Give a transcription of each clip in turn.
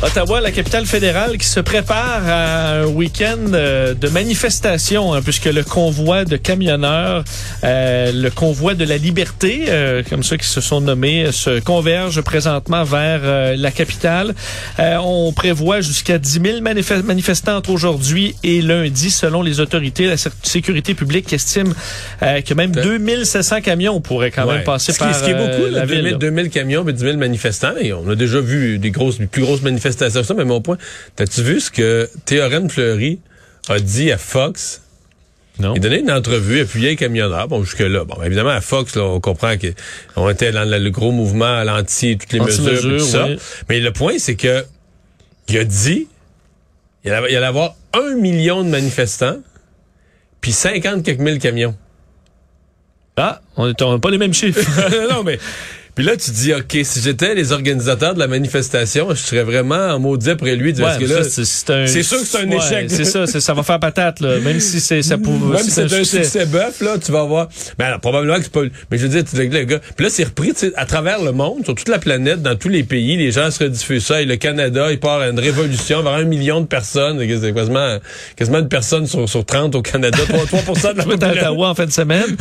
Ottawa, la capitale fédérale, qui se prépare à un week-end euh, de manifestation, hein, puisque le convoi de camionneurs, euh, le convoi de la liberté, euh, comme ceux qui se sont nommés, se converge présentement vers la capitale. on prévoit jusqu'à 10 000 manifestants entre aujourd'hui et lundi, selon les autorités. La sécurité publique estime que même 2700 camions pourraient quand même passer ce par Ce qui est beaucoup, la 2000, ville. 2000 camions et 10 000 manifestants. Et on a déjà vu des grosses, plus grosses manifestations ça, mais mon point, t'as-tu vu ce que Théorène Fleury a dit à Fox? Non. Il donnait une entrevue appuyée camionneur. Bon, jusque-là. Bon, évidemment, à Fox, là, on comprend qu'on était dans le, gros mouvement à l'anti, toutes les mesures, tout ça. Mais le point, c'est que il a dit il allait, y avoir un million de manifestants, puis 50 quelques mille camions. Ah, on n'a pas les mêmes chiffres. non, mais puis là, tu dis, OK, si j'étais les organisateurs de la manifestation, je serais vraiment en maudit après lui. Ouais, c'est sûr que c'est un échec. C'est ça, ça va faire patate, là. Même si c'est, ça pouvait, Même si c'est un succès bœuf, là, tu vas voir. Mais alors, probablement que c'est pas, mais je veux dire, tu le gars. Puis là, c'est repris, tu sais, à travers le monde, sur toute la planète, dans tous les pays, les gens se rediffusent ça. Et le Canada, il part à une révolution vers un million de personnes. C'est quasiment, quasiment une personne sur, sur 30 au Canada. 3, 3 de la population. en fin de semaine.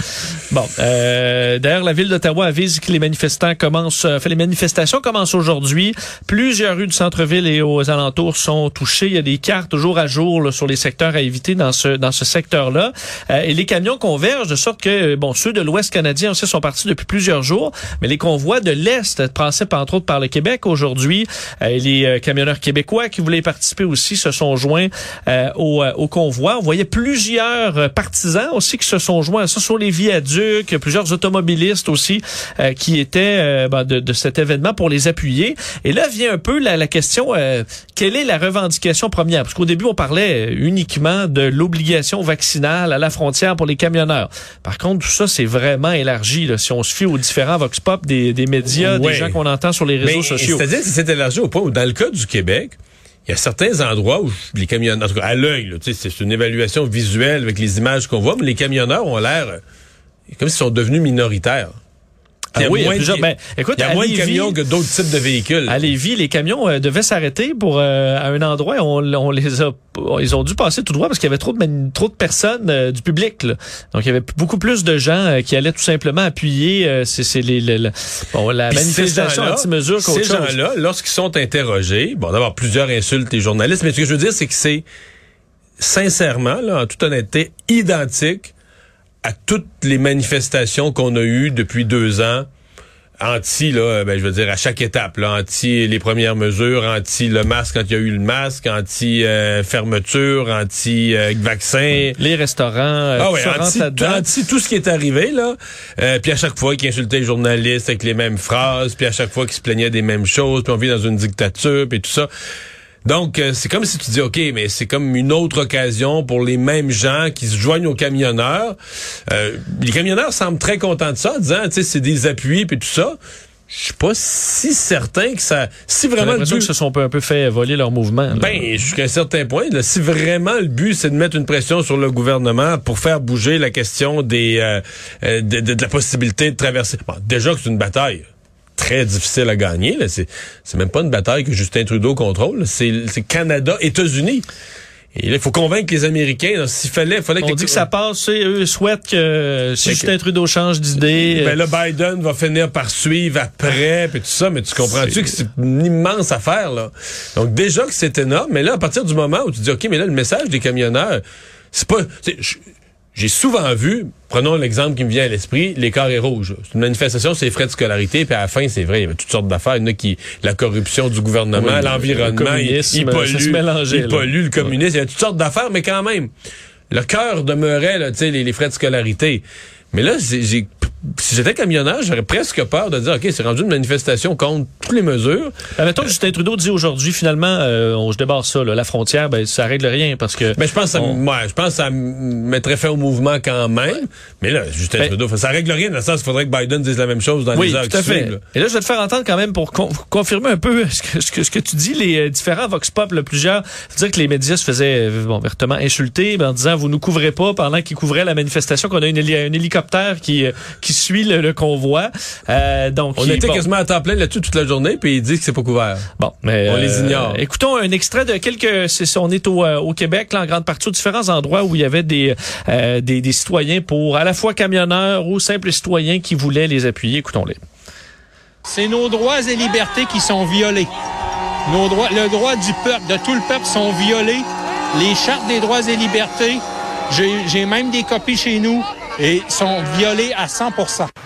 Bon, euh, d'ailleurs, la ville d'Ottawa avise que les manifestants commence, euh, fait, les manifestations commencent aujourd'hui. Plusieurs rues du centre-ville et aux alentours sont touchées. Il y a des cartes jour à jour là, sur les secteurs à éviter dans ce dans ce secteur-là. Euh, et les camions convergent de sorte que bon ceux de l'Ouest canadien aussi sont partis depuis plusieurs jours, mais les convois de l'Est passaient entre autres par le Québec aujourd'hui. Euh, les camionneurs québécois qui voulaient participer aussi se sont joints au, au convoi. On voyait plusieurs partisans aussi qui se sont joints. Ça sur les viaducs, plusieurs automobilistes aussi qui étaient euh, ben, de, cet événement pour les appuyer. Et là vient un peu la, question, euh, quelle est la revendication première? Parce qu'au début, on parlait uniquement de l'obligation vaccinale à la frontière pour les camionneurs. Par contre, tout ça, c'est vraiment élargi. Là, si on se fie aux différents vox pop des, des médias, des gens qu'on entend sur les réseaux sociaux. C'est-à-dire que c'est élargi au point où, dans le cas du Québec, il y a certains endroits où les camionneurs, en tout cas à l'œil, c'est une évaluation visuelle avec les images qu'on voit, mais les camionneurs ont l'air comme s'ils sont devenus minoritaires. Il y a, moins, de, ben, écoute, il y a moins de camions que d'autres types de véhicules. À Lévis, les camions euh, devaient s'arrêter pour euh, à un endroit. On, on, les a, ils ont dû passer tout droit parce qu'il y avait trop de trop de personnes euh, du public. Là. Donc il y avait beaucoup plus de gens qui allaient tout simplement appuyer. c'est les, les, bon, la manifestation anti-mesure Ces gens-là, lorsqu'ils sont interrogés, bon d'abord plusieurs insultes les journalistes, mais ce que je veux dire, c'est que c'est sincèrement, là, en toute honnêteté, identique à toutes les manifestations qu'on a eues depuis deux ans anti là ben je veux dire à chaque étape là anti les premières mesures anti le masque quand il y a eu le masque anti euh, fermeture anti euh, vaccin. Les restaurants euh, ah ouais, anti, anti, tout ce qui est arrivé là. Puis à chaque fois qu'il insultait les journalistes avec les mêmes phrases puis à chaque fois qu'il se plaignait des mêmes choses puis on vit dans une dictature puis tout ça donc, euh, c'est comme si tu dis, OK, mais c'est comme une autre occasion pour les mêmes gens qui se joignent aux camionneurs. Euh, les camionneurs semblent très contents de ça, en disant, tu sais, c'est des appuis puis tout ça. Je suis pas si certain que ça. Si vraiment le but, que se sont un peu fait voler leur mouvement. Ben, jusqu'à un certain point, là, si vraiment le but c'est de mettre une pression sur le gouvernement pour faire bouger la question des euh, de, de, la possibilité de traverser. Bon, déjà que c'est une bataille très difficile à gagner. C'est, même pas une bataille que Justin Trudeau contrôle. C'est, Canada, États-Unis. Et là, il faut convaincre les Américains. S'il fallait, fallait On dit que ça passe. Eux souhaitent que si Justin Trudeau change d'idée. Ben là, Biden va finir par suivre après, puis tout ça. Mais tu comprends-tu que c'est une immense affaire là? Donc déjà que c'est énorme. Mais là, à partir du moment où tu dis, ok, mais là, le message des camionneurs, c'est pas. J'ai souvent vu, prenons l'exemple qui me vient à l'esprit, les carrés rouges. C'est une manifestation, c'est les frais de scolarité, puis à la fin, c'est vrai, il y avait toutes sortes d'affaires. Il y en a qui, la corruption du gouvernement, l'environnement, il, il pollue, il pollue le communisme, il y a toutes sortes d'affaires, mais quand même, le cœur demeurait, là, les, les frais de scolarité. Mais là, j'ai si j'étais camionneur, j'aurais presque peur de dire, OK, c'est rendu une manifestation contre toutes les mesures. Ben, mettons que Justin Trudeau dit aujourd'hui, finalement, euh, on, je débarre ça, là, la frontière, ben, ça règle rien parce que... Ben, je pense que ça, on- ouais, je pense que ça mettrait fin au mouvement quand même. Mais là, Justin Ben- Trudeau, ça règle rien dans le sens qu'il faudrait que Biden dise la même chose dans Oui, les heures tout à qui fait. suivent, là. Et là, je vais te faire entendre quand même pour con- confirmer un peu ce que, ce que, ce que tu dis, les euh, différents Vox Pop, là, plusieurs, dire que les médias se faisaient euh, bon, vertement insulter ben, en disant vous nous couvrez pas pendant qu'ils couvraient la manifestation, qu'on a une héli- un hélicoptère qui, euh, qui suit le, le convoi. Euh, donc, On il- était bon. quasiment à temps plein là-dessus toute la journée, puis il dit que c'est pas couvert. Bon, mais On les ignore. Écoutons un extrait de quelques. c'est- On est au, euh, au Québec, là, en grande partie, aux différents endroits où il y avait des, euh, des, des citoyens pour à la fois camionneurs ou simples citoyens qui voulaient les appuyer. Écoutons-les. C'est nos droits et libertés qui sont violés. Nos droits, le droit du peuple, de tout le peuple sont violés. Les chartes des droits et libertés, j'ai même des copies chez nous et sont violées à 100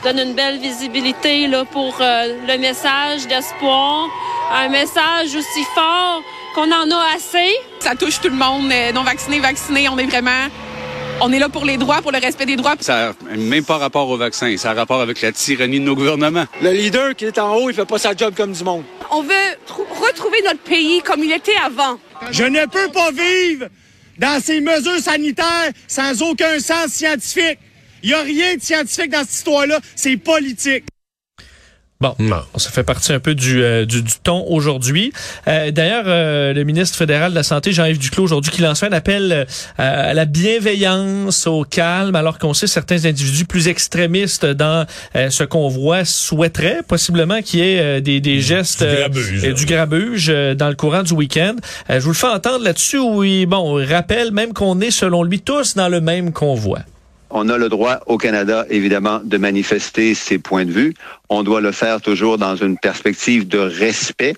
donne une belle visibilité là, pour euh, le message d'espoir, un message aussi fort qu'on en a assez. Ça touche tout le monde, euh, non vacciné, vacciné. On est vraiment, on est là pour les droits, pour le respect des droits. Ça n'a même pas rapport au vaccin. Ça a rapport avec la tyrannie de nos gouvernements. Le leader qui est en haut, il fait pas sa job comme du monde. On veut tr- retrouver notre pays comme il était avant. Je ne peux pas vivre dans ces mesures sanitaires sans aucun sens scientifique. Il n'y a rien de scientifique dans cette histoire-là. C'est politique. Bon, Non. ça fait partie un peu du, euh, du, du ton aujourd'hui. Euh, D'ailleurs, euh, le ministre fédéral de la Santé, Jean-Yves Duclos, aujourd'hui, qui lance un appel euh, à la bienveillance, au calme, alors qu'on sait certains individus plus extrémistes dans euh, ce convoi souhaiteraient possiblement qu'il y ait euh, des, des gestes euh, grabuge, du grabuge euh, dans le courant du week-end. Euh, je vous le fais entendre là-dessus où il bon, il rappelle même qu'on est, selon lui, tous dans le même convoi. On a le droit au Canada, évidemment, de manifester ses points de vue. On doit le faire toujours dans une perspective de respect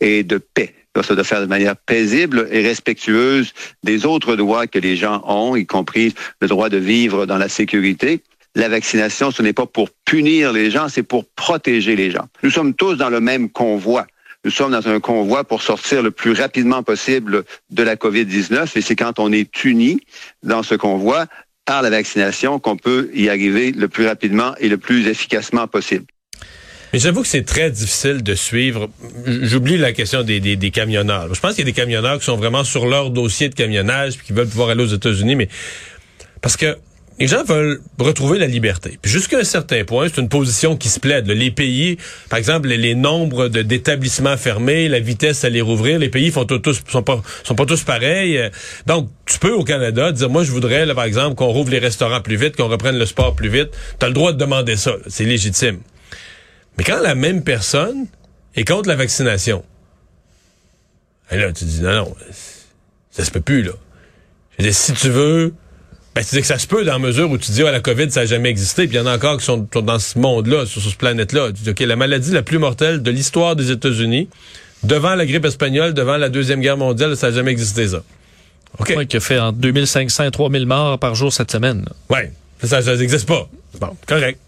et de paix. Ça doit faire de manière paisible et respectueuse des autres droits que les gens ont, y compris le droit de vivre dans la sécurité. La vaccination, ce n'est pas pour punir les gens, c'est pour protéger les gens. Nous sommes tous dans le même convoi. Nous sommes dans un convoi pour sortir le plus rapidement possible de la COVID-19 et c'est quand on est unis dans ce convoi par la vaccination qu'on peut y arriver le plus rapidement et le plus efficacement possible. Mais j'avoue que c'est très difficile de suivre. J'oublie la question des, des, des camionneurs. Je pense qu'il y a des camionneurs qui sont vraiment sur leur dossier de camionnage puis qui veulent pouvoir aller aux États-Unis, mais parce que les gens veulent retrouver la liberté. Puis jusqu'à un certain point, c'est une position qui se plaide. Les pays, par exemple, les, les nombres d'établissements fermés, la vitesse à les rouvrir, les pays font tous sont pas sont pas tous pareils. Donc tu peux au Canada dire moi je voudrais là, par exemple qu'on rouvre les restaurants plus vite, qu'on reprenne le sport plus vite. Tu as le droit de demander ça, c'est légitime. Mais quand la même personne est contre la vaccination, et là, tu dis, non, non, ça se peut plus, là. Je dire, si tu veux, ben, tu dis que ça se peut dans la mesure où tu dis, ah, la COVID, ça n'a jamais existé, puis il y en a encore qui sont, sont dans ce monde-là, sur, sur ce planète-là. Tu dis, OK, la maladie la plus mortelle de l'histoire des États-Unis, devant la grippe espagnole, devant la Deuxième Guerre mondiale, ça n'a jamais existé, ça. OK. Ouais, qui a fait entre 2500 et 3000 morts par jour cette semaine. Ouais, ça, ça n'existe pas. Bon, correct.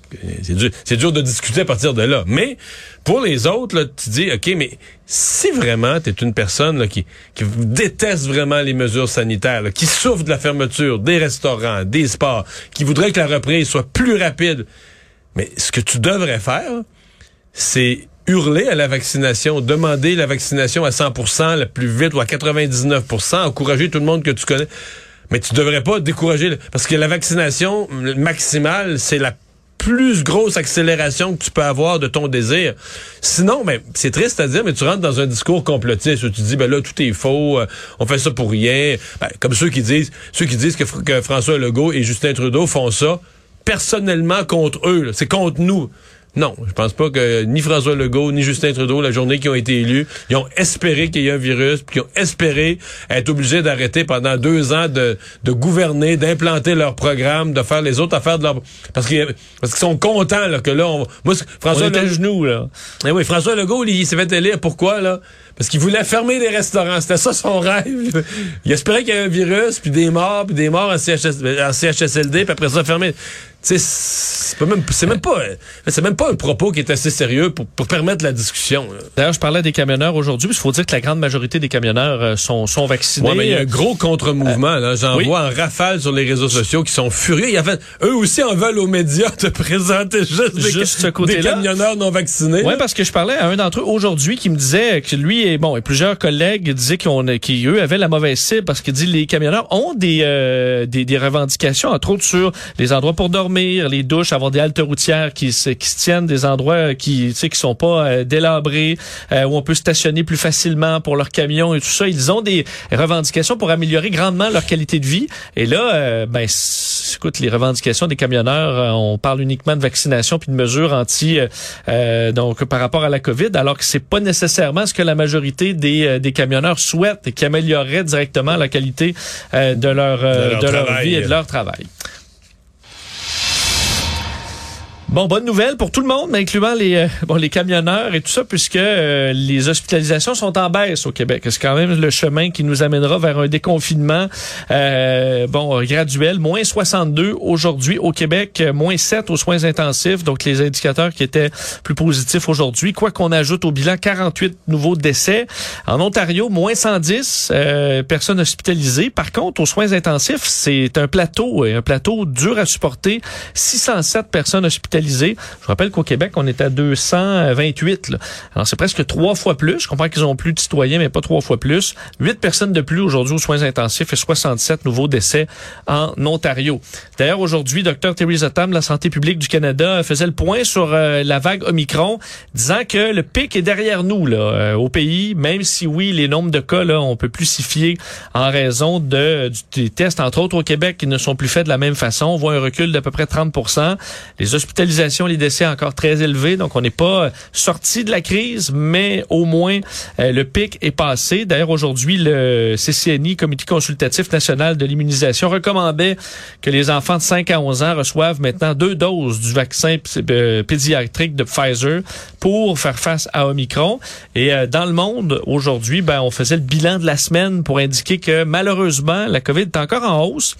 C'est dur, dur de discuter à partir de là. Mais pour les autres, là, tu dis, OK, mais si vraiment tu es une personne là, qui, qui déteste vraiment les mesures sanitaires, là, qui souffre de la fermeture des restaurants, des sports, qui voudrait que la reprise soit plus rapide, mais ce que tu devrais faire, c'est hurler à la vaccination, demander la vaccination à 100% le plus vite ou à 99%, encourager tout le monde que tu connais. Mais tu devrais pas décourager, parce que la vaccination maximale, c'est la plus grosse accélération que tu peux avoir de ton désir. Sinon, ben, c'est triste à dire, mais tu rentres dans un discours complotiste où tu dis, ben là, tout est faux, euh, on fait ça pour rien. Ben, comme ceux qui disent, ceux qui disent que, que François Legault et Justin Trudeau font ça personnellement contre eux. C'est contre nous. Non, je pense pas que ni François Legault ni Justin Trudeau, la journée qui ont été élus, ils ont espéré qu'il y ait un virus, puis ils ont espéré être obligés d'arrêter pendant deux ans de, de gouverner, d'implanter leur programme, de faire les autres affaires de leur... Parce qu'ils parce qu'ils sont contents là, que là, on... Moi, François On genoux, là. eh oui, François Legault, il s'est fait élire. Pourquoi, là? Parce qu'il voulait fermer les restaurants. C'était ça son rêve. Il espérait qu'il y ait un virus, puis des morts, puis des morts en, CHS, en CHSLD, puis après ça, fermer. C'est même, c'est même pas, euh, c'est même pas un propos qui est assez sérieux pour, pour permettre la discussion. D'ailleurs, je parlais des camionneurs aujourd'hui, puis il faut dire que la grande majorité des camionneurs euh, sont, sont vaccinés. Ouais, mais il y a un gros contre-mouvement. là. J'en oui. vois en rafale sur les réseaux sociaux qui sont furieux. Il y a fait, eux aussi en veulent aux médias de présenter juste, des, ce des côté-là. camionneurs non vaccinés. Oui, parce que je parlais à un d'entre eux aujourd'hui qui me disait que lui et bon et plusieurs collègues disaient qu'on qui eux avaient la mauvaise cible parce qu'il dit les camionneurs ont des, euh, des des revendications entre autres sur les endroits pour dormir, les douches, avoir des haltes routières qui se qui se tiennent, des endroits qui tu sais qui sont pas euh, délabrés euh, où on peut stationner plus facilement pour leurs camions et tout ça. Ils ont des revendications pour améliorer grandement leur qualité de vie. Et là, euh, ben écoute, les revendications des camionneurs, euh, on parle uniquement de vaccination puis de mesures anti euh, euh, donc par rapport à la COVID, alors que c'est pas nécessairement ce que la majorité des, euh, des camionneurs souhaitent et qui améliorerait directement la qualité euh, de leur euh, De leur de leur travail. vie et de leur travail. Bon, bonne nouvelle pour tout le monde, mais incluant les euh, bon les camionneurs et tout ça, puisque euh, les hospitalisations sont en baisse au Québec. C'est quand même le chemin qui nous amènera vers un déconfinement euh, bon graduel. Moins 62 aujourd'hui au Québec, euh, moins 7 aux soins intensifs. Donc les indicateurs qui étaient plus positifs aujourd'hui. Quoi qu'on ajoute au bilan, 48 nouveaux décès. En Ontario, moins 110 euh, personnes hospitalisées. Par contre, aux soins intensifs, c'est un plateau, un plateau dur à supporter. 607 personnes hospitalisées. Je rappelle qu'au Québec, on est à 228. Là. Alors, c'est presque trois fois plus. Je comprends qu'ils ont plus de citoyens, mais pas trois fois plus. Huit personnes de plus aujourd'hui aux soins intensifs et 67 nouveaux décès en Ontario. D'ailleurs, aujourd'hui, Dr. Theresa Tam, de la santé publique du Canada, faisait le point sur euh, la vague Omicron, disant que le pic est derrière nous là, euh, au pays, même si oui, les nombres de cas, là, on peut plus s'y fier en raison de, du- des tests, entre autres au Québec, qui ne sont plus faits de la même façon. On voit un recul d'à peu près 30% Les hospitalisations, les décès encore très élevés, donc on n'est pas euh, sorti de la crise, mais au moins euh, le pic est passé. D'ailleurs, aujourd'hui, le CCNI, Comité consultatif national de l'immunisation, recommandait que les enfants de 5 à 11 ans reçoivent maintenant deux doses du vaccin euh, pédiatrique de Pfizer pour faire face à Omicron. Et dans le monde, aujourd'hui, ben, on faisait le bilan de la semaine pour indiquer que malheureusement, la COVID est encore en hausse.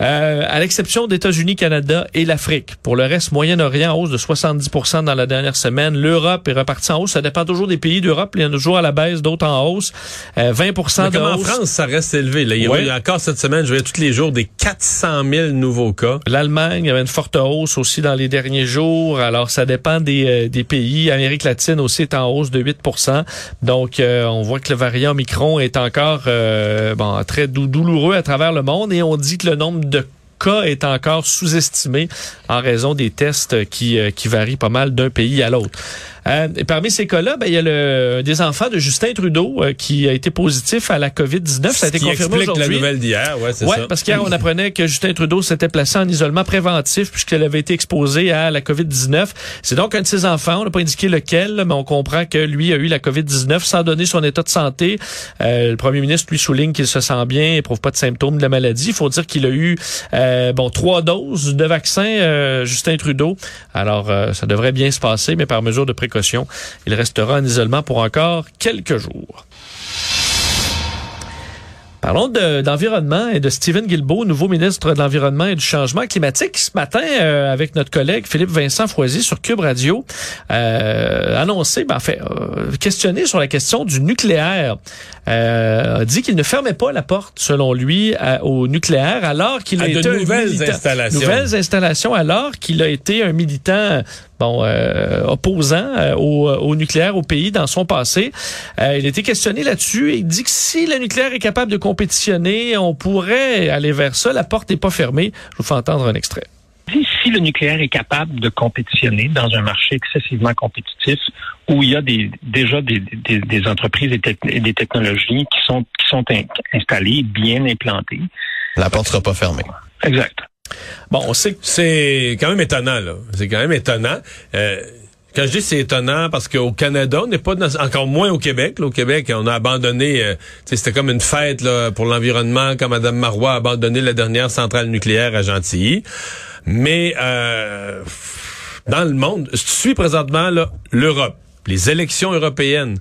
Euh, à l'exception des États-Unis, Canada et l'Afrique. Pour le reste, Moyen-Orient en hausse de 70 dans la dernière semaine. L'Europe est repartie en hausse. Ça dépend toujours des pays d'Europe. Il y en a toujours à la baisse, d'autres en hausse. Euh, 20 Mais de comme en. France, ça reste élevé. Là. Il y a encore cette semaine, je voyais tous les jours des 400 000 nouveaux cas. L'Allemagne, il y avait une forte hausse aussi dans les derniers jours. Alors, ça dépend des, euh, des pays. Amérique latine aussi est en hausse de 8% Donc, euh, on voit que le variant Omicron est encore euh, bon, très dou- douloureux à travers le monde et on dit que le nombre de cas est encore sous-estimé en raison des tests qui, euh, varient pas mal d'un pays à l'autre. Euh, et parmi ces cas-là, ben, il y a le, des enfants de Justin Trudeau euh, qui a été positif à la COVID-19. Ça a été qui confirmé explique la aujourd'hui. nouvelle d'hier, ouais, c'est Ouais, ça. parce qu'hier, on apprenait que Justin Trudeau s'était placé en isolement préventif puisqu'elle avait été exposée à la COVID-19. C'est donc un de ses enfants. On n'a pas indiqué lequel, mais on comprend que lui a eu la COVID-19 sans donner son état de santé. Euh, le premier ministre lui souligne qu'il se sent bien, éprouve pas de symptômes de la maladie. Il faut dire qu'il a eu euh, bon trois doses de vaccin, euh, Justin Trudeau. Alors, euh, ça devrait bien se passer, mais par mesure de précaution, il restera en isolement pour encore quelques jours. Parlons de- d'environnement et de Stephen Guilbeault, nouveau ministre de l'Environnement et du Changement climatique. Ce matin, euh, avec notre collègue Philippe Vincent Foisy sur Cube Radio, euh, annoncé, ben, fait, euh, questionné sur la question du nucléaire, euh, a dit qu'il ne fermait pas la porte, selon lui, à- au nucléaire, alors qu'il a À de été un militant- installations. Nouvelles installations, alors qu'il a été un militant bon euh, opposant euh, au, au nucléaire au pays dans son passé. Euh, il a été questionné là-dessus et il dit que si le nucléaire est capable de compétitionner, on pourrait aller vers ça. La porte n'est pas fermée. Je vous fais entendre un extrait. Si, le nucléaire est capable de compétitionner dans un marché excessivement compétitif où il y a des, déjà des, des, des entreprises et, des technologies qui sont, qui sont in- installées, bien implantées. La porte sera pas fermée. Exact. Bon, on sait que c'est quand même étonnant, là. C'est quand même étonnant. Euh, quand je dis c'est étonnant parce qu'au Canada, on n'est pas dans- encore moins au Québec. Là, au Québec, on a abandonné. euh, c'était comme une fête là, pour l'environnement quand Mme Marois a abandonné la dernière centrale nucléaire à Gentilly. Mais euh, dans le monde, tu suis présentement l'Europe, les élections européennes.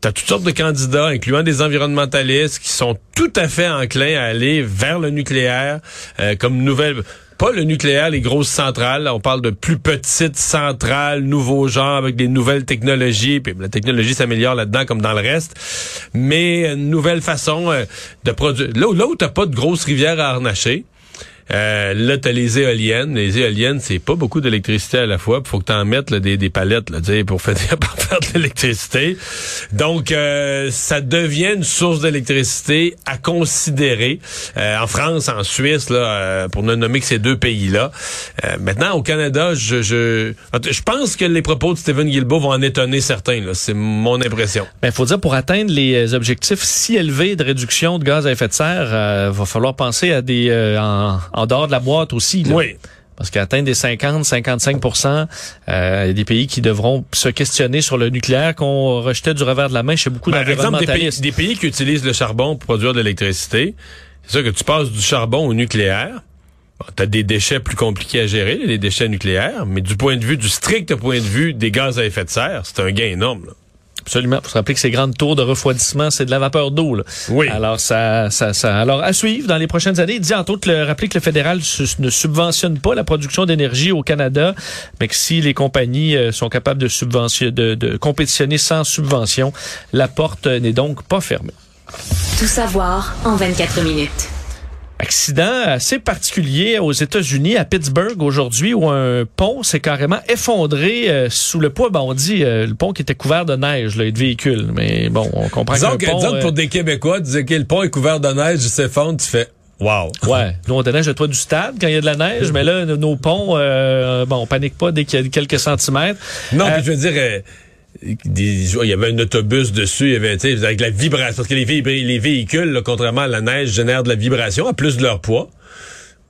T'as toutes sortes de candidats, incluant des environnementalistes, qui sont tout à fait enclins à aller vers le nucléaire euh, comme nouvelle. pas le nucléaire, les grosses centrales. On parle de plus petites centrales, nouveaux genres avec des nouvelles technologies. Puis la technologie s'améliore là-dedans comme dans le reste. Mais une nouvelle façon euh, de produire. Là, là où t'as pas de grosses rivières à harnacher. Euh, là, t'as les éoliennes. Les éoliennes, c'est pas beaucoup d'électricité à la fois. Il faut que t'en mettes là, des, des palettes là, pour faire, pour faire de l'électricité. Donc, euh, ça devient une source d'électricité à considérer. Euh, en France, en Suisse, là, euh, pour ne nommer que ces deux pays-là. Euh, maintenant, au Canada, je, je, je pense que les propos de Stephen Guilbeault vont en étonner certains. C'est mon impression. Ben, faut dire pour atteindre les objectifs si élevés de réduction de gaz à effet de serre, euh, va falloir penser à des euh, en, en dehors de la boîte aussi. là. Oui. Parce qu'atteindre des 50, 55% euh, il y a des pays qui devront se questionner sur le nucléaire qu'on rejetait du revers de la main chez beaucoup Ben, Par exemple, des pays, d'environnementalistes. des pays qui utilisent le charbon pour produire de l'électricité, c'est sûr que tu passes du charbon au nucléaire. Tu as des déchets plus compliqués à gérer, les déchets nucléaires, mais du point de vue, du strict point de vue des gaz à effet de serre, c'est un gain énorme. là. Absolument. Faut se rappeler que ces grandes tours de refroidissement, c'est de la vapeur d'eau. là. Oui. Alors ça, ça, ça, alors à suivre dans les prochaines années. Il dit entre autres le rappeler que le fédéral su- ne subventionne pas la production d'énergie au Canada, mais que si les compagnies euh, sont capables de subventionner, de, de compétitionner sans subvention, la porte n'est donc pas fermée. Tout savoir en 24 minutes. Accident assez particulier aux États-Unis, à Pittsburgh aujourd'hui, où un pont s'est carrément effondré euh, sous le poids. Bon, on dit euh, le pont qui était couvert de neige, là, et de véhicules, mais bon, on comprend Disons que pont, disons que euh, pour des Québécois, tu disais que le pont est couvert de neige, il s'effondre, tu fais Wow. Ouais, nous on déneige le toit du stade quand il y a de la neige, mais là nos- nos ponts, euh, bon, on panique pas dès qu'il y a quelques centimètres. Non, Euh, puis je veux dire, euh, il y avait un autobus dessus, il y avait, avec la vibration, parce que les, les véhicules, contrairement à la neige, génèrent de la vibration, à plus de leur poids.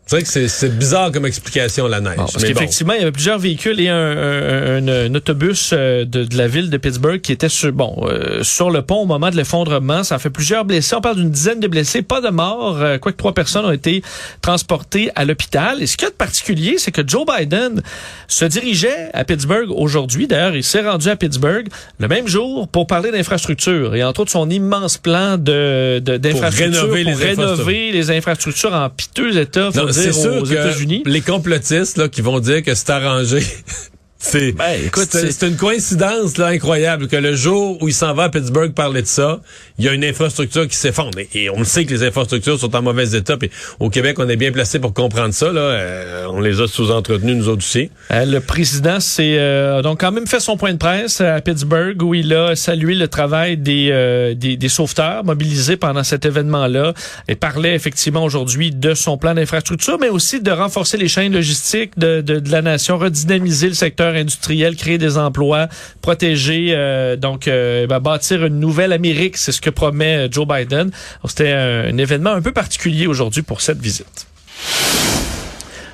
C'est vrai que c'est- c'est bizarre comme explication, la neige. Bon, parce bon. qu'effectivement, il y avait plusieurs véhicules et un, un- un- un autobus euh, de, de la ville de Pittsburgh qui était sur, bon, euh, sur le pont au moment de l'effondrement. Ça a fait plusieurs blessés. On parle d'une dizaine de blessés, pas de morts. Euh, quoique trois personnes ont été transportées à l'hôpital. Et ce qu'il y a de particulier, c'est que Joe Biden se dirigeait à Pittsburgh aujourd'hui. D'ailleurs, il s'est rendu à Pittsburgh le même jour pour parler d'infrastructure et entre autres son immense plan de de- d'infrastructure rénover les pour rénover infrastructures. les infrastructures en piteux état. Non, dire, c'est sûr aux que États-Unis. les complotistes là, qui vont dire que c'est arrangé, c'est Ben, c'est- c'est- une coïncidence là, incroyable que le jour où il s'en va à Pittsburgh parler de ça, il y a une infrastructure qui s'effondre. Et, et on le sait que les infrastructures sont en mauvais état. Puis au Québec, on est bien placé pour comprendre ça. Là. Euh, on les a sous-entretenus, nous autres aussi. Euh, le président s'est euh, donc quand même fait son point de presse à Pittsburgh où il a salué le travail des, euh, des, des sauveteurs mobilisés pendant cet événement-là et parlait effectivement aujourd'hui de son plan d'infrastructure, mais aussi de renforcer les chaînes logistiques de, de, de la nation, redynamiser le secteur industriel, créer des emplois, protéger, euh, donc euh, ben, bâtir une nouvelle Amérique, c'est ce que promet euh, Joe Biden. C'était un événement un peu particulier aujourd'hui pour cette visite.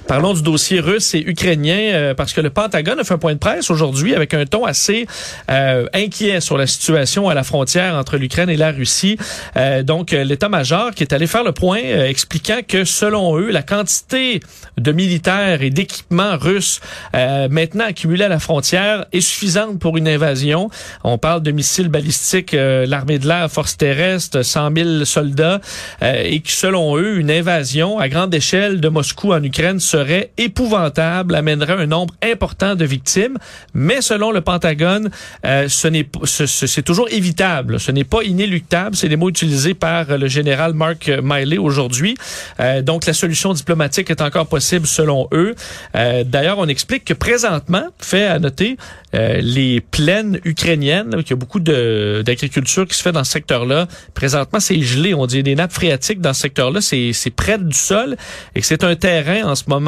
Parlons du dossier russe et ukrainien euh, parce que le Pentagone a fait un point de presse aujourd'hui avec un ton assez euh, inquiet sur la situation à la frontière entre l'Ukraine et la Russie. Euh, donc euh, l'état-major qui est allé faire le point euh, expliquant que selon eux la quantité de militaires et d'équipements russes euh, maintenant accumulés à la frontière est suffisante pour une invasion. On parle de missiles balistiques, l'armée de l'air, forces terrestres, 100 000 soldats et que selon eux une invasion à grande échelle de Moscou en Ukraine serait épouvantable, amènerait un nombre important de victimes, mais selon le Pentagone, euh, ce n'est c'est toujours évitable, ce n'est pas inéluctable, c'est les mots utilisés par euh, le général Mark Miley aujourd'hui. Euh, donc la solution diplomatique est encore possible selon eux. Euh, D'ailleurs, on explique que présentement, fait à noter, euh, les plaines ukrainiennes, qu'il y a beaucoup d'agriculture qui se fait dans ce secteur-là. Présentement, c'est gelé. On dit des nappes phréatiques dans ce secteur-là, c'est près du sol et que c'est un terrain en ce moment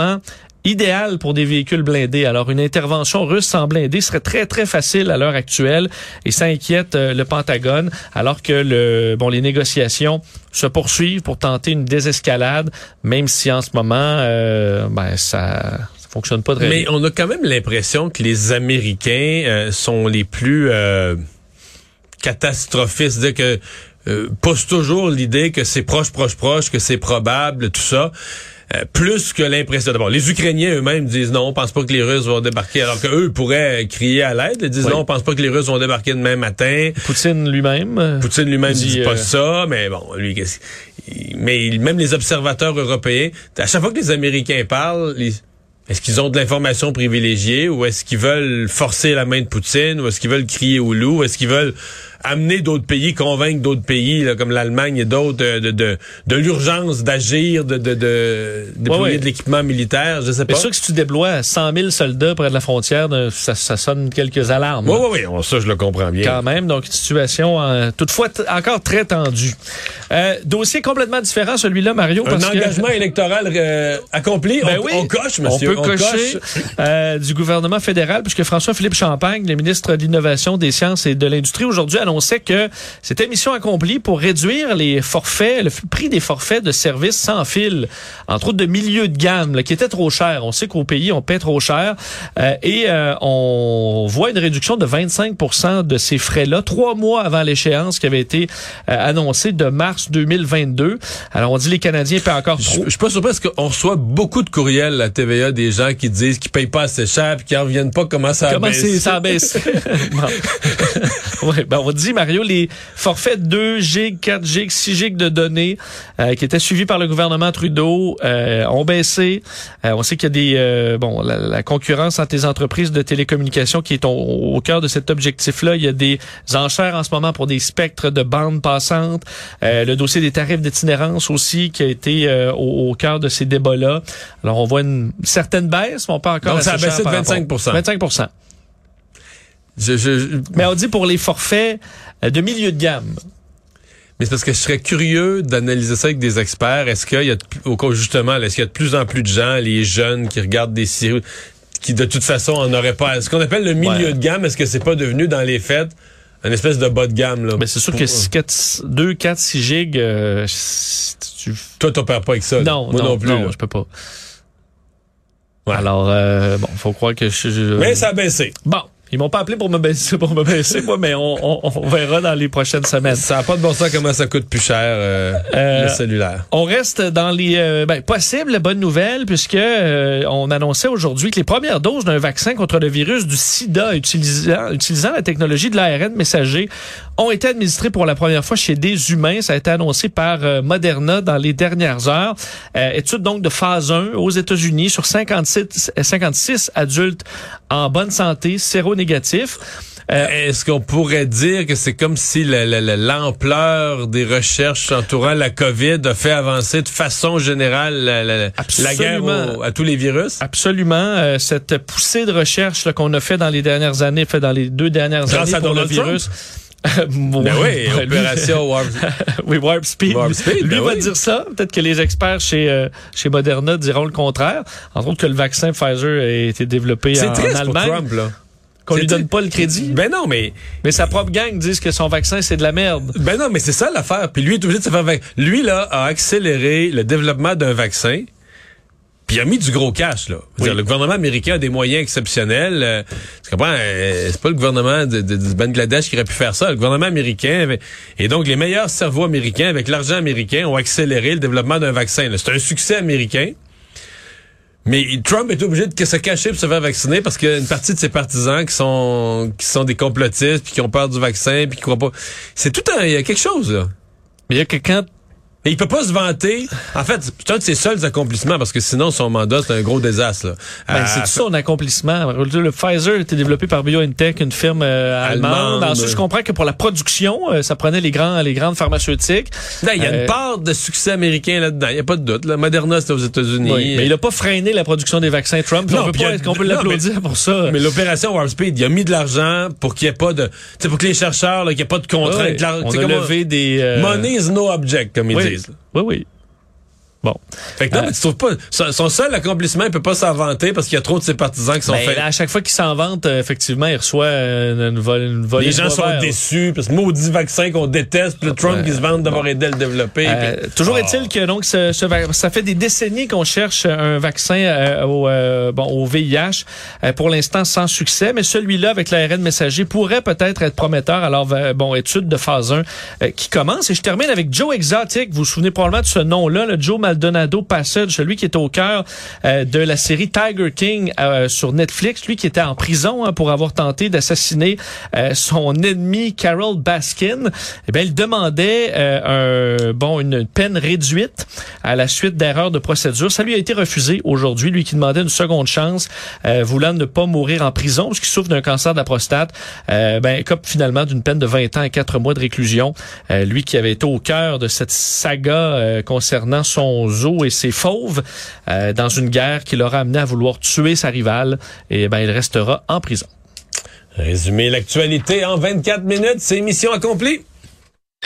idéal pour des véhicules blindés. Alors, une intervention russe sans blindé serait très, très facile à l'heure actuelle et ça inquiète euh, le Pentagone alors que le, bon, les négociations se poursuivent pour tenter une désescalade, même si en ce moment, euh, ben, ça, ça fonctionne pas très Mais bien. on a quand même l'impression que les Américains euh, sont les plus euh, catastrophistes, c'est-à-dire que euh, poussent toujours l'idée que c'est proche, proche, proche, que c'est probable, tout ça. Euh, plus que l'impression. D'abord, les Ukrainiens eux-mêmes disent non, on pense pas que les Russes vont débarquer, alors qu'eux pourraient crier à l'aide. Ils disent Oui. non, on pense pas que les Russes vont débarquer demain matin. Poutine lui-même. euh, Poutine lui-même dit, dit pas euh, ça, mais bon, lui, qu'est-ce- mais même les observateurs européens, à chaque fois que les Américains parlent, les- est-ce qu'ils ont de l'information privilégiée ou est-ce qu'ils veulent forcer la main de Poutine ou est-ce qu'ils veulent crier au loup? Est-ce qu'ils veulent amener d'autres pays, convaincre d'autres pays là, comme l'Allemagne et d'autres de, de, de, de l'urgence d'agir, de, de, de Ouais, ouais. de l'équipement militaire? Je sais Mais pas. sûr que si tu déploies 100 000 soldats près de la frontière, euh, ça, ça sonne quelques alarmes. Oui, oui, oui, ça je le comprends bien. Quand même, donc une situation euh, toutefois encore très tendue. Euh, dossier complètement différent, celui-là, Mario. Un parce que- engagement électoral euh, accompli, Ben on, oui, on coche, monsieur. On peut cocher euh, du gouvernement fédéral, puisque François-Philippe Champagne, le ministre de l'Innovation, des Sciences et de l'Industrie, aujourd'hui annonçait que c'était mission accomplie pour réduire les forfaits, le prix des forfaits de services sans fil, entre autres de milieu de gamme, là, qui étaient trop chers. On sait qu'au pays, on paie trop cher. Euh, et euh, on voit une réduction de 25% de ces frais-là, trois mois avant l'échéance qui avait été euh, annoncée de mars 2022. Alors, on dit les Canadiens paient encore trop. Je je suis pas surpris parce qu'on reçoit beaucoup de courriels à TVA des gens qui disent qu'ils payent pas assez cher puis qui en reviennent pas comment ça Comment baisse. ça baisse? Bon. ouais, ben on dit, Mario, les forfaits 2 gigs, 4 gigs, 6 gigs de données euh, qui étaient suivis par le gouvernement Trudeau euh, ont baissé. Euh, on sait qu'il y a des... euh, bon, la, la concurrence entre les entreprises de télécommunications qui est au, au cœur de cet objectif-là. Il y a des enchères en ce moment pour des spectres de bandes passantes. Euh, le dossier des tarifs d'itinérance aussi qui a été euh, au, au cœur de ces débats-là. Alors, on voit une certaine baisse, mais on pas encore Donc, ça a baissé de par rapport- 25 25 Je- je- mais on dit pour les forfaits euh, de milieu de gamme. mais c'est parce que je serais curieux d'analyser ça avec des experts. Est-ce qu'il y a, de plus- au cas justement, est-ce qu'il y a de plus en plus de gens, les jeunes, qui regardent des séries, qui de toute façon en auraient pas. Ce qu'on appelle le milieu Ouais. de gamme, est-ce que c'est pas devenu dans les fêtes une espèce de bas de gamme là? Mais c'est sûr Pour- que 2, 4, 6 gigs, euh, tu... toi t'opères pas avec ça. là. non, moi non, non, plus. là. je peux pas. Ouais. Alors, euh, bon, faut croire que je... je- Mais ça a baissé. Bon, ils m'ont pas appelé pour me baisser, pour me baisser, moi, mais on, on, on verra dans les prochaines semaines. Ça a pas de bon sens comment ça coûte plus cher euh, Euh, le cellulaire. On reste dans les euh, ben, possibles bonnes nouvelles puisque euh, on annonçait aujourd'hui que les premières doses d'un vaccin contre le virus du sida utilisant, utilisant la technologie de l'ARN messager ont été administrées pour la première fois chez des humains. Ça a été annoncé par euh, Moderna dans les dernières heures. Euh, étude donc de phase 1 aux États-Unis sur 56, euh, 56 adultes en bonne santé, séronégatifs. Euh, Est-ce qu'on pourrait dire que c'est comme si la- la- la- l'ampleur des recherches entourant la COVID a fait avancer de façon générale la, la- la guerre au- à tous les virus? Absolument. Euh, cette poussée de recherche qu'on a fait dans les dernières années, fait dans les deux dernières Grâce années à pour Donald le virus. Ben oui, lui- opération Warp. oui, Warp Speed. Warp Speed, Lui ben va oui. dire ça. Peut-être que les experts chez euh, chez Moderna diront le contraire. Entre autres que le vaccin Pfizer a été développé en, triste en pour Allemagne. Trump, là. Qu'on lui donne pas le crédit. Ben non, mais Mais sa propre gang disent que son vaccin, c'est de la merde. ben non, mais c'est ça l'affaire. Puis lui est obligé de se faire vac- Lui là a accéléré le développement d'un vaccin. Puis il a mis du gros cash là. Oui. le gouvernement américain a des moyens exceptionnels. euh, tu comprends euh, C'est pas le gouvernement de, de- du Bangladesh qui aurait pu faire ça. Le gouvernement américain avait- et donc les meilleurs cerveaux américains avec l'argent américain ont accéléré le développement d'un vaccin. C'est un succès américain. Mais Trump est obligé de se cacher pour se faire vacciner parce qu'il y a une partie de ses partisans qui sont qui sont des complotistes puis qui ont peur du vaccin puis qui croient pas. C'est tout un il y a quelque chose là. Mais il y a que quand Et il peut pas se vanter. En fait, c'est un de ses seuls accomplissements parce que sinon son mandat c'est un gros désastre. Ben, Euh, c'est tout son accomplissement. Le Pfizer a été développé par BioNTech, une firme euh, allemande. Ensuite, je comprends que pour la production, euh, ça prenait les grands, les grandes pharmaceutiques. Là, il y a Euh, une part de succès américain là-dedans. Il y a pas de doute. Là. Moderna c'était aux États-Unis. Oui, mais il a pas freiné la production des vaccins Trump. Non, on peut a- peut l'applaudir pour ça? Mais l'opération Warp Speed, il a mis de l'argent pour qu'il y ait pas de, pour que les chercheurs, qu'il n'y ait pas de contraintes. L'argent. on a levé des... euh, Money is no object, comme ils oui, oui, oui. Bon. Fait que non, Euh, mais tu trouves pas, son, son seul accomplissement, il peut pas s'en vanter parce qu'il y a trop de ses partisans qui sont Ben, faits. à chaque fois qu'il s'en vante, euh, effectivement, il reçoit euh, une, vol, une volée Les gens sont vert. déçus parce que maudit vaccin qu'on déteste, puis le Trump qui se vante d'avoir aidé à le développer. Euh, puis- toujours Ah. est-il que donc ce, ce vac- ça fait des décennies qu'on cherche un vaccin au, bon, au VIH, pour l'instant sans succès, mais celui-là avec l'ARN messager pourrait peut-être être prometteur. Alors bon, étude de phase 1 euh, qui commence et je termine avec Joe Exotic. Vous vous souvenez probablement de ce nom-là, le Joe Maldonado Passage, celui qui est au cœur euh, de la série Tiger King euh, sur Netflix, lui qui était en prison hein, pour avoir tenté d'assassiner euh, son ennemi Carol Baskin. Eh bien, il demandait un, bon une peine réduite à la suite d'erreurs de procédure. Ça lui a été refusé aujourd'hui, lui qui demandait une seconde chance, voulant ne pas mourir en prison parce qu'il souffre d'un cancer de la prostate. ben, comme finalement d'une peine de 20 ans et 4 mois de réclusion. lui qui avait été au cœur de cette saga concernant et ses fauves euh, dans une guerre qui l'aura amené à vouloir tuer sa rivale. Et ben, il restera en prison. Résumer l'actualité en 24 minutes, c'est mission accomplie.